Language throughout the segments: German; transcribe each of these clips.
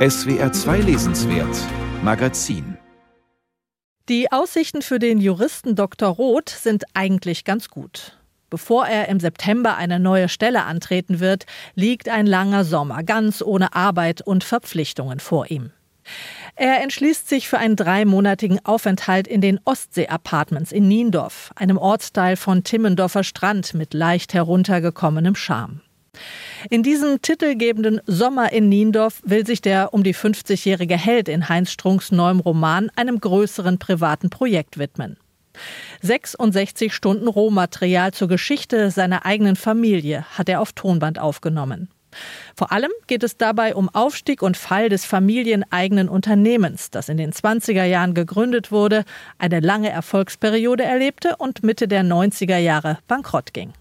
SWR 2 Lesenswert Magazin Die Aussichten für den Juristen Dr. Roth sind eigentlich ganz gut. Bevor er im September eine neue Stelle antreten wird, liegt ein langer Sommer ganz ohne Arbeit und Verpflichtungen vor ihm. Er entschließt sich für einen dreimonatigen Aufenthalt in den Ostsee-Apartments in Niendorf, einem Ortsteil von Timmendorfer Strand mit leicht heruntergekommenem Charme. In diesem titelgebenden Sommer in Niendorf will sich der um die 50-jährige Held in Heinz Strunks neuem Roman einem größeren privaten Projekt widmen. 66 Stunden Rohmaterial zur Geschichte seiner eigenen Familie hat er auf Tonband aufgenommen. Vor allem geht es dabei um Aufstieg und Fall des familieneigenen Unternehmens, das in den 20er Jahren gegründet wurde, eine lange Erfolgsperiode erlebte und Mitte der 90er Jahre bankrott ging.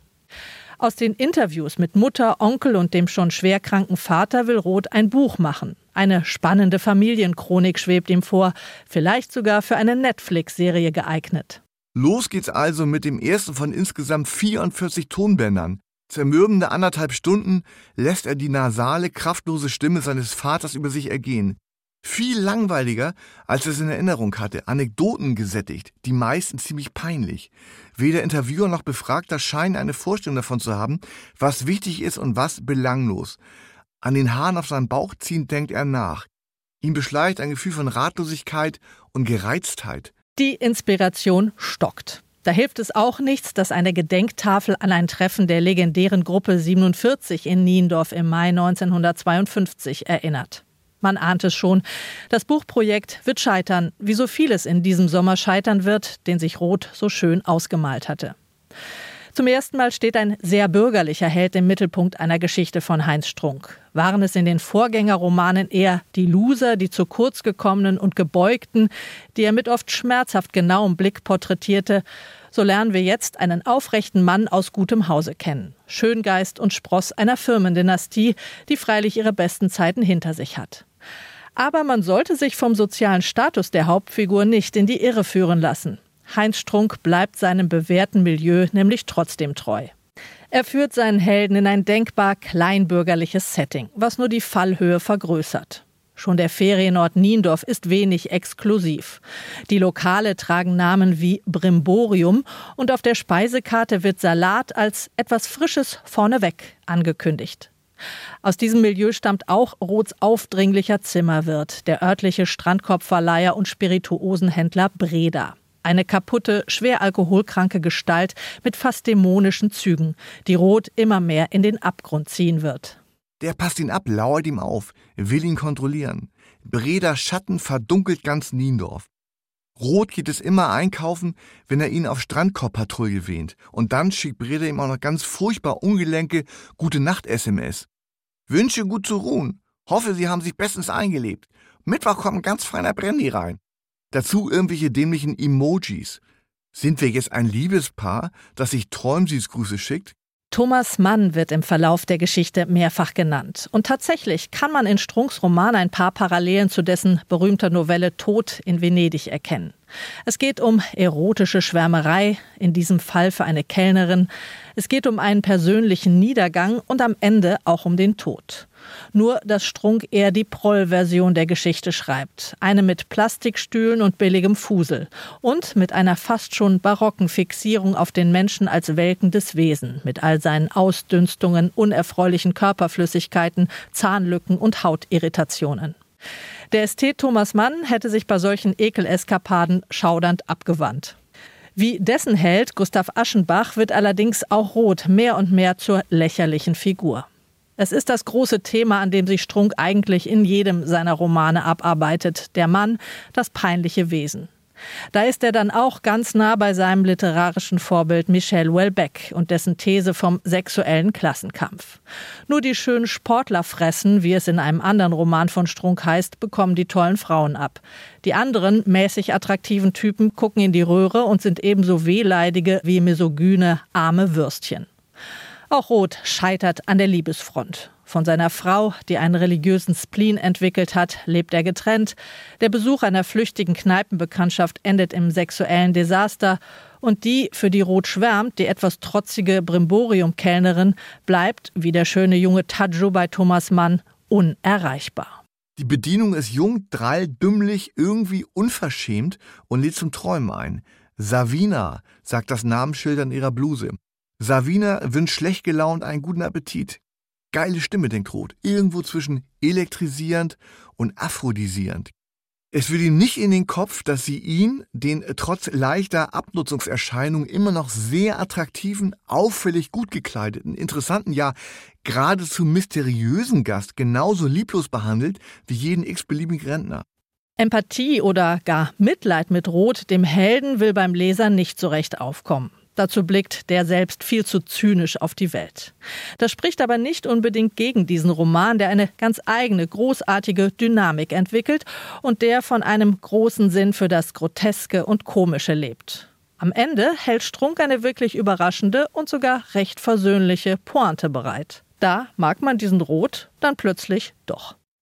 Aus den Interviews mit Mutter, Onkel und dem schon schwerkranken Vater will Roth ein Buch machen. Eine spannende Familienchronik schwebt ihm vor, vielleicht sogar für eine Netflix-Serie geeignet. Los geht's also mit dem ersten von insgesamt 44 Tonbändern. Zermürbende anderthalb Stunden lässt er die nasale, kraftlose Stimme seines Vaters über sich ergehen. Viel langweiliger, als es in Erinnerung hatte, Anekdoten gesättigt, die meisten ziemlich peinlich. Weder Interviewer noch Befragter scheinen eine Vorstellung davon zu haben, was wichtig ist und was belanglos. An den Haaren auf seinem Bauch ziehend denkt er nach. Ihn beschleicht ein Gefühl von Ratlosigkeit und Gereiztheit. Die Inspiration stockt. Da hilft es auch nichts, dass eine Gedenktafel an ein Treffen der legendären Gruppe 47 in Niendorf im Mai 1952 erinnert. Man ahnt es schon. Das Buchprojekt wird scheitern, wie so vieles in diesem Sommer scheitern wird, den sich Roth so schön ausgemalt hatte. Zum ersten Mal steht ein sehr bürgerlicher Held im Mittelpunkt einer Geschichte von Heinz Strunk. Waren es in den Vorgängerromanen eher die Loser, die zu kurz gekommenen und gebeugten, die er mit oft schmerzhaft genauem Blick porträtierte, so lernen wir jetzt einen aufrechten Mann aus gutem Hause kennen. Schöngeist und Spross einer Firmendynastie, die freilich ihre besten Zeiten hinter sich hat. Aber man sollte sich vom sozialen Status der Hauptfigur nicht in die Irre führen lassen. Heinz Strunk bleibt seinem bewährten Milieu nämlich trotzdem treu. Er führt seinen Helden in ein denkbar kleinbürgerliches Setting, was nur die Fallhöhe vergrößert. Schon der Ferienort Niendorf ist wenig exklusiv. Die Lokale tragen Namen wie Brimborium und auf der Speisekarte wird Salat als etwas Frisches vorneweg angekündigt. Aus diesem Milieu stammt auch Roths aufdringlicher Zimmerwirt, der örtliche Strandkorbverleiher und Spirituosenhändler Breda. Eine kaputte, schwer alkoholkranke Gestalt mit fast dämonischen Zügen, die Roth immer mehr in den Abgrund ziehen wird. Der passt ihn ab, lauert ihm auf, will ihn kontrollieren. Breda Schatten verdunkelt ganz Niendorf. Rot geht es immer einkaufen, wenn er ihn auf Strandkorbpatrouille wähnt. Und dann schickt Breda ihm auch noch ganz furchtbar ungelenke Gute Nacht-SMS. Wünsche gut zu ruhen. Hoffe, Sie haben sich bestens eingelebt. Mittwoch kommt ein ganz feiner Brandy rein. Dazu irgendwelche dämlichen Emojis. Sind wir jetzt ein Liebespaar, das sich Träumsüßgrüße schickt? Thomas Mann wird im Verlauf der Geschichte mehrfach genannt. Und tatsächlich kann man in Strunks Roman ein paar Parallelen zu dessen berühmter Novelle Tod in Venedig erkennen. Es geht um erotische Schwärmerei, in diesem Fall für eine Kellnerin. Es geht um einen persönlichen Niedergang und am Ende auch um den Tod. Nur, dass Strunk eher die Proll-Version der Geschichte schreibt. Eine mit Plastikstühlen und billigem Fusel. Und mit einer fast schon barocken Fixierung auf den Menschen als welkendes Wesen. Mit all seinen Ausdünstungen, unerfreulichen Körperflüssigkeiten, Zahnlücken und Hautirritationen. Der Ästhet Thomas Mann hätte sich bei solchen Ekeleskapaden schaudernd abgewandt. Wie dessen Held Gustav Aschenbach wird allerdings auch Roth mehr und mehr zur lächerlichen Figur. Es ist das große Thema, an dem sich Strunk eigentlich in jedem seiner Romane abarbeitet. Der Mann, das peinliche Wesen. Da ist er dann auch ganz nah bei seinem literarischen Vorbild Michel Houellebecq und dessen These vom sexuellen Klassenkampf. Nur die schönen Sportler fressen, wie es in einem anderen Roman von Strunk heißt, bekommen die tollen Frauen ab. Die anderen mäßig attraktiven Typen gucken in die Röhre und sind ebenso wehleidige wie misogyne arme Würstchen. Auch Roth scheitert an der Liebesfront. Von seiner Frau, die einen religiösen Spleen entwickelt hat, lebt er getrennt. Der Besuch einer flüchtigen Kneipenbekanntschaft endet im sexuellen Desaster. Und die, für die Roth schwärmt, die etwas trotzige Brimborium-Kellnerin, bleibt, wie der schöne junge Tadjo bei Thomas Mann, unerreichbar. Die Bedienung ist jung, drall, dümmlich, irgendwie unverschämt und lädt zum Träumen ein. Savina, sagt das Namensschild an ihrer Bluse. Savina wünscht schlecht gelaunt einen guten Appetit. Geile Stimme, denkt Roth, irgendwo zwischen elektrisierend und aphrodisierend. Es will ihm nicht in den Kopf, dass sie ihn, den trotz leichter Abnutzungserscheinungen immer noch sehr attraktiven, auffällig gut gekleideten, interessanten, ja geradezu mysteriösen Gast genauso lieblos behandelt wie jeden x-beliebigen Rentner. Empathie oder gar Mitleid mit Roth, dem Helden, will beim Leser nicht so recht aufkommen. Dazu blickt der selbst viel zu zynisch auf die Welt. Das spricht aber nicht unbedingt gegen diesen Roman, der eine ganz eigene, großartige Dynamik entwickelt und der von einem großen Sinn für das Groteske und Komische lebt. Am Ende hält Strunk eine wirklich überraschende und sogar recht versöhnliche Pointe bereit. Da mag man diesen Rot dann plötzlich doch.